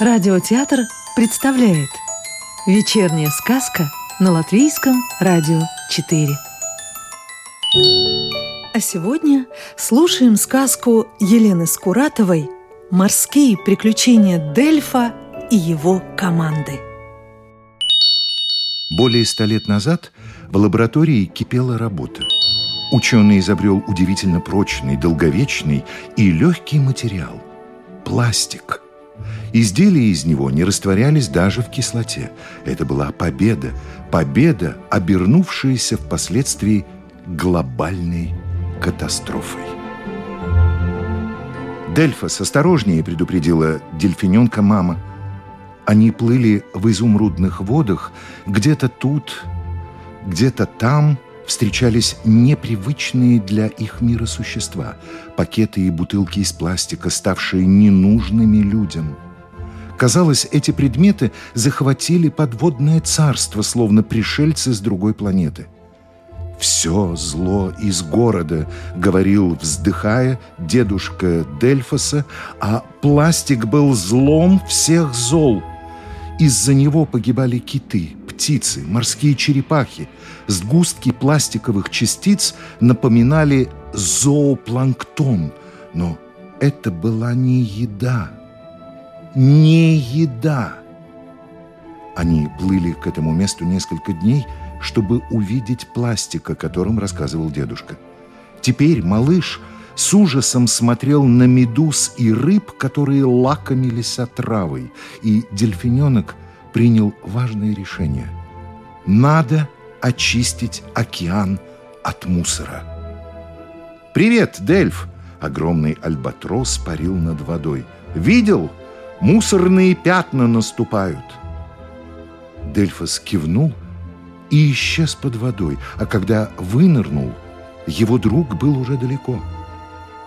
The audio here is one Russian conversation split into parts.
Радиотеатр представляет Вечерняя сказка на Латвийском радио 4 А сегодня слушаем сказку Елены Скуратовой «Морские приключения Дельфа и его команды» Более ста лет назад в лаборатории кипела работа. Ученый изобрел удивительно прочный, долговечный и легкий материал – пластик. Изделия из него не растворялись даже в кислоте. Это была победа, победа, обернувшаяся впоследствии глобальной катастрофой. Дельфос осторожнее предупредила дельфиненка мама. Они плыли в изумрудных водах, где-то тут, где-то там – встречались непривычные для их мира существа, пакеты и бутылки из пластика, ставшие ненужными людям. Казалось, эти предметы захватили подводное царство, словно пришельцы с другой планеты. «Все зло из города», — говорил, вздыхая, дедушка Дельфоса, а пластик был злом всех зол. Из-за него погибали киты, птицы, морские черепахи. Сгустки пластиковых частиц напоминали зоопланктон, но это была не еда. Не еда. Они плыли к этому месту несколько дней, чтобы увидеть пластик, о котором рассказывал дедушка. Теперь малыш с ужасом смотрел на медуз и рыб, которые лакомились отравой, и дельфиненок – принял важное решение. Надо очистить океан от мусора. «Привет, Дельф!» Огромный альбатрос парил над водой. «Видел? Мусорные пятна наступают!» Дельфос кивнул и исчез под водой, а когда вынырнул, его друг был уже далеко.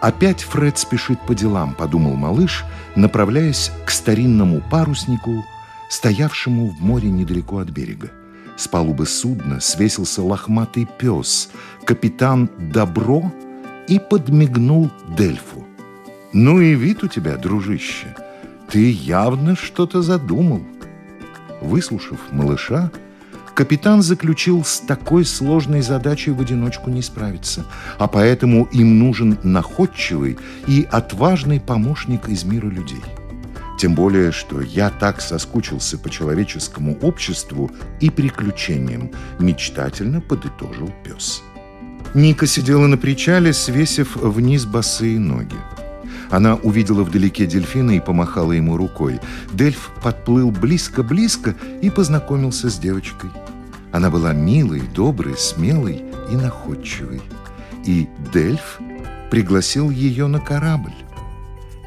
«Опять Фред спешит по делам», — подумал малыш, направляясь к старинному паруснику стоявшему в море недалеко от берега. С палубы судна свесился лохматый пес, капитан Добро, и подмигнул Дельфу. «Ну и вид у тебя, дружище, ты явно что-то задумал». Выслушав малыша, капитан заключил с такой сложной задачей в одиночку не справиться, а поэтому им нужен находчивый и отважный помощник из мира людей – тем более, что я так соскучился по человеческому обществу и приключениям, мечтательно подытожил пес. Ника сидела на причале, свесив вниз босые ноги. Она увидела вдалеке дельфина и помахала ему рукой. Дельф подплыл близко-близко и познакомился с девочкой. Она была милой, доброй, смелой и находчивой. И Дельф пригласил ее на корабль.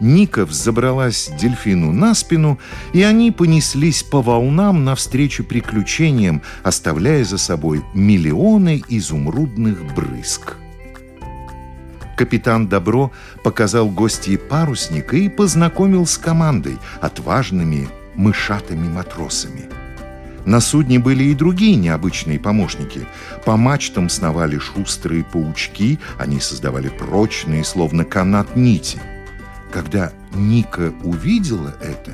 Ника взобралась дельфину на спину, и они понеслись по волнам навстречу приключениям, оставляя за собой миллионы изумрудных брызг. Капитан Добро показал гостье парусника и познакомил с командой, отважными мышатыми матросами. На судне были и другие необычные помощники. По мачтам сновали шустрые паучки, они создавали прочные, словно канат нити – когда Ника увидела это,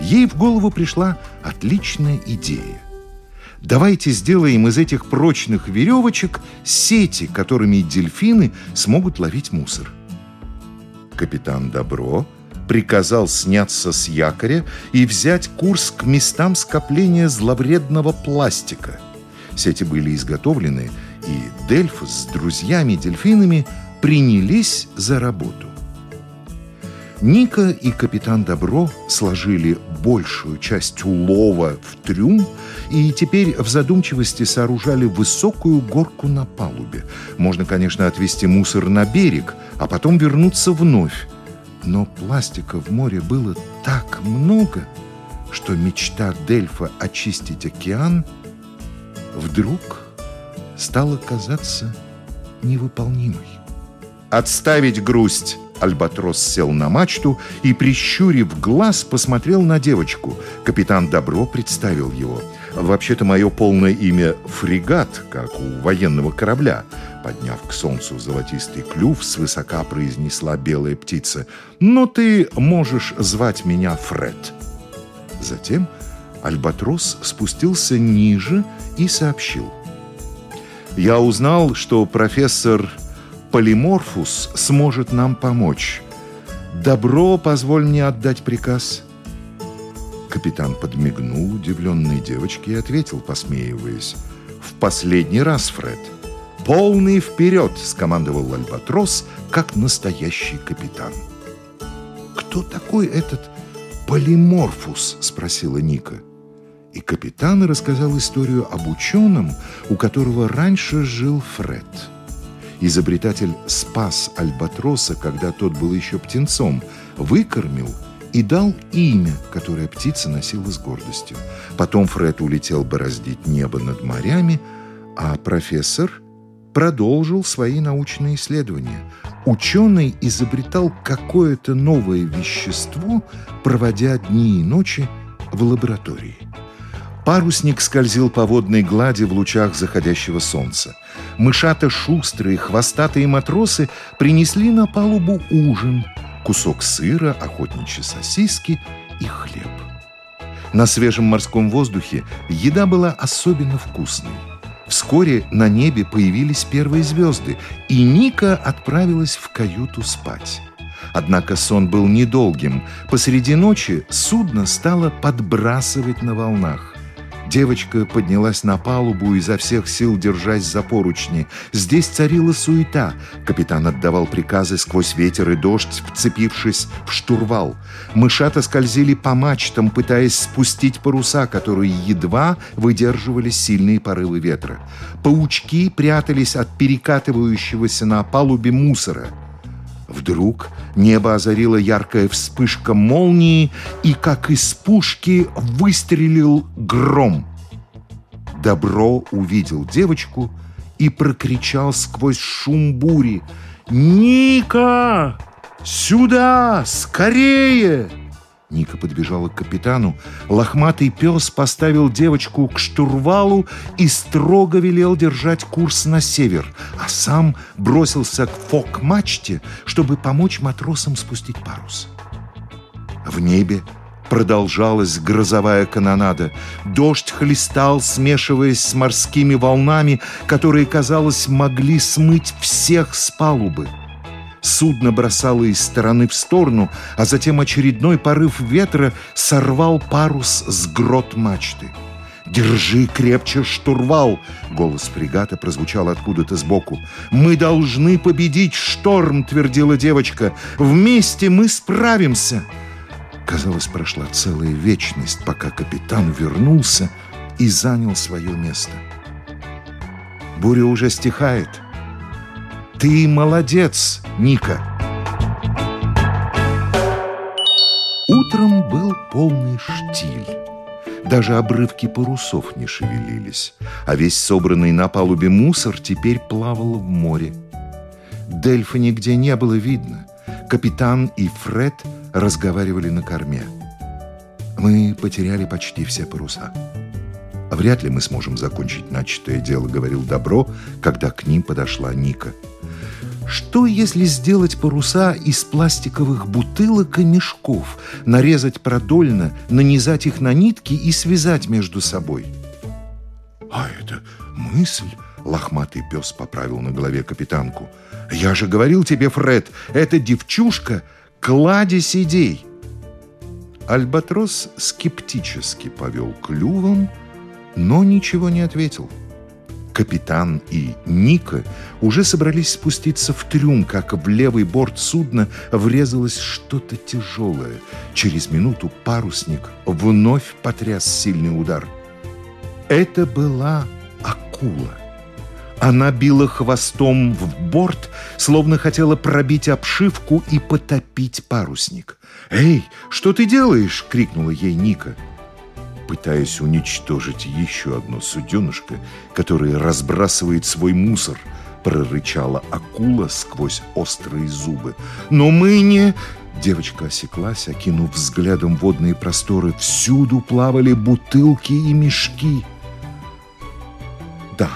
ей в голову пришла отличная идея. Давайте сделаем из этих прочных веревочек сети, которыми дельфины смогут ловить мусор. Капитан Добро приказал сняться с якоря и взять курс к местам скопления зловредного пластика. Сети были изготовлены, и Дельф с друзьями-дельфинами принялись за работу. Ника и капитан Добро сложили большую часть улова в трюм и теперь в задумчивости сооружали высокую горку на палубе. Можно, конечно, отвезти мусор на берег, а потом вернуться вновь. Но пластика в море было так много, что мечта Дельфа очистить океан вдруг стала казаться невыполнимой. «Отставить грусть!» Альбатрос сел на мачту и, прищурив глаз, посмотрел на девочку. Капитан Добро представил его. «Вообще-то мое полное имя — Фрегат, как у военного корабля», подняв к солнцу золотистый клюв, свысока произнесла белая птица. «Но ты можешь звать меня Фред». Затем Альбатрос спустился ниже и сообщил. «Я узнал, что профессор Полиморфус сможет нам помочь. Добро, позволь мне отдать приказ». Капитан подмигнул удивленной девочке и ответил, посмеиваясь. «В последний раз, Фред!» «Полный вперед!» — скомандовал Альбатрос, как настоящий капитан. «Кто такой этот полиморфус?» — спросила Ника. И капитан рассказал историю об ученом, у которого раньше жил Фред. Изобретатель спас Альбатроса, когда тот был еще птенцом, выкормил и дал имя, которое птица носила с гордостью. Потом Фред улетел бороздить небо над морями, а профессор продолжил свои научные исследования. Ученый изобретал какое-то новое вещество, проводя дни и ночи в лаборатории. Парусник скользил по водной глади в лучах заходящего солнца. Мышата шустрые, хвостатые матросы принесли на палубу ужин – кусок сыра, охотничьи сосиски и хлеб. На свежем морском воздухе еда была особенно вкусной. Вскоре на небе появились первые звезды, и Ника отправилась в каюту спать. Однако сон был недолгим. Посреди ночи судно стало подбрасывать на волнах. Девочка поднялась на палубу, изо всех сил держась за поручни. Здесь царила суета. Капитан отдавал приказы сквозь ветер и дождь, вцепившись в штурвал. Мышата скользили по мачтам, пытаясь спустить паруса, которые едва выдерживали сильные порывы ветра. Паучки прятались от перекатывающегося на палубе мусора – Вдруг небо озарила яркая вспышка молнии, и, как из пушки, выстрелил гром. Добро увидел девочку и прокричал сквозь шум бури «Ника! Сюда! Скорее!» Ника подбежала к капитану. Лохматый пес поставил девочку к штурвалу и строго велел держать курс на север, а сам бросился к фок-мачте, чтобы помочь матросам спустить парус. В небе продолжалась грозовая канонада. Дождь хлестал, смешиваясь с морскими волнами, которые, казалось, могли смыть всех с палубы. Судно бросало из стороны в сторону, а затем очередной порыв ветра сорвал парус с грот мачты. «Держи крепче штурвал!» — голос фрегата прозвучал откуда-то сбоку. «Мы должны победить шторм!» — твердила девочка. «Вместе мы справимся!» Казалось, прошла целая вечность, пока капитан вернулся и занял свое место. Буря уже стихает — ты молодец, Ника. Утром был полный штиль. Даже обрывки парусов не шевелились, а весь собранный на палубе мусор теперь плавал в море. Дельфа нигде не было видно. Капитан и Фред разговаривали на корме. Мы потеряли почти все паруса. Вряд ли мы сможем закончить начатое дело, говорил Добро, когда к ним подошла Ника. Что, если сделать паруса из пластиковых бутылок и мешков, нарезать продольно, нанизать их на нитки и связать между собой? А это мысль, лохматый пес поправил на голове капитанку. Я же говорил тебе, Фред, эта девчушка кладезь идей. Альбатрос скептически повел клювом, но ничего не ответил. — Капитан и Ника уже собрались спуститься в трюм, как в левый борт судна врезалось что-то тяжелое. Через минуту парусник вновь потряс сильный удар. Это была акула. Она била хвостом в борт, словно хотела пробить обшивку и потопить парусник. «Эй, что ты делаешь?» — крикнула ей Ника пытаясь уничтожить еще одно суденышко, которое разбрасывает свой мусор, прорычала акула сквозь острые зубы. «Но мы не...» Девочка осеклась, окинув взглядом водные просторы. Всюду плавали бутылки и мешки. «Да,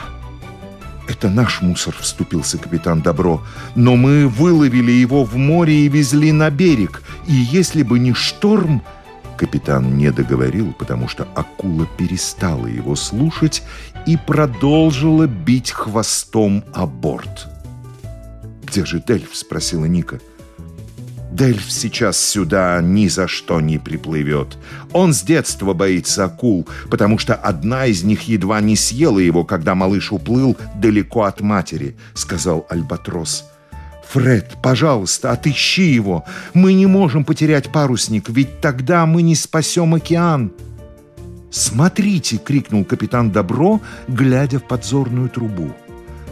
это наш мусор», — вступился капитан Добро. «Но мы выловили его в море и везли на берег. И если бы не шторм, Капитан не договорил, потому что акула перестала его слушать и продолжила бить хвостом о борт. «Где же Дельф?» – спросила Ника. «Дельф сейчас сюда ни за что не приплывет. Он с детства боится акул, потому что одна из них едва не съела его, когда малыш уплыл далеко от матери», – сказал Альбатрос. – «Фред, пожалуйста, отыщи его. Мы не можем потерять парусник, ведь тогда мы не спасем океан». «Смотрите!» — крикнул капитан Добро, глядя в подзорную трубу.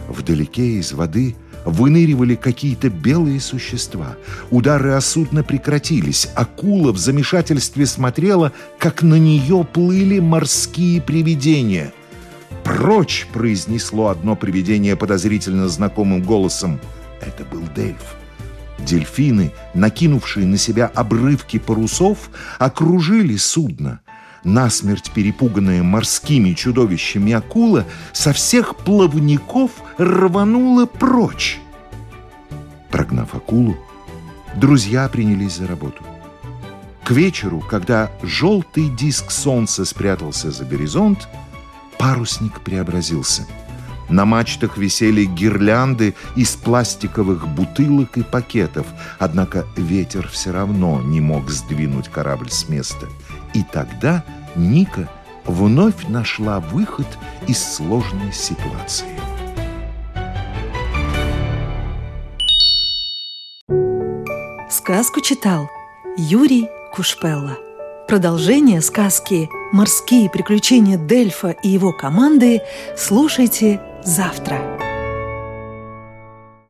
Вдалеке из воды выныривали какие-то белые существа. Удары о судно прекратились. Акула в замешательстве смотрела, как на нее плыли морские привидения. «Прочь!» — произнесло одно привидение подозрительно знакомым голосом — это был Дельф. Дельфины, накинувшие на себя обрывки парусов, окружили судно. Насмерть перепуганная морскими чудовищами акула со всех плавников рванула прочь. Прогнав акулу, друзья принялись за работу. К вечеру, когда желтый диск солнца спрятался за горизонт, парусник преобразился – на мачтах висели гирлянды из пластиковых бутылок и пакетов, однако ветер все равно не мог сдвинуть корабль с места. И тогда Ника вновь нашла выход из сложной ситуации. Сказку читал Юрий Кушпелла. Продолжение сказки «Морские приключения Дельфа и его команды» слушайте завтра.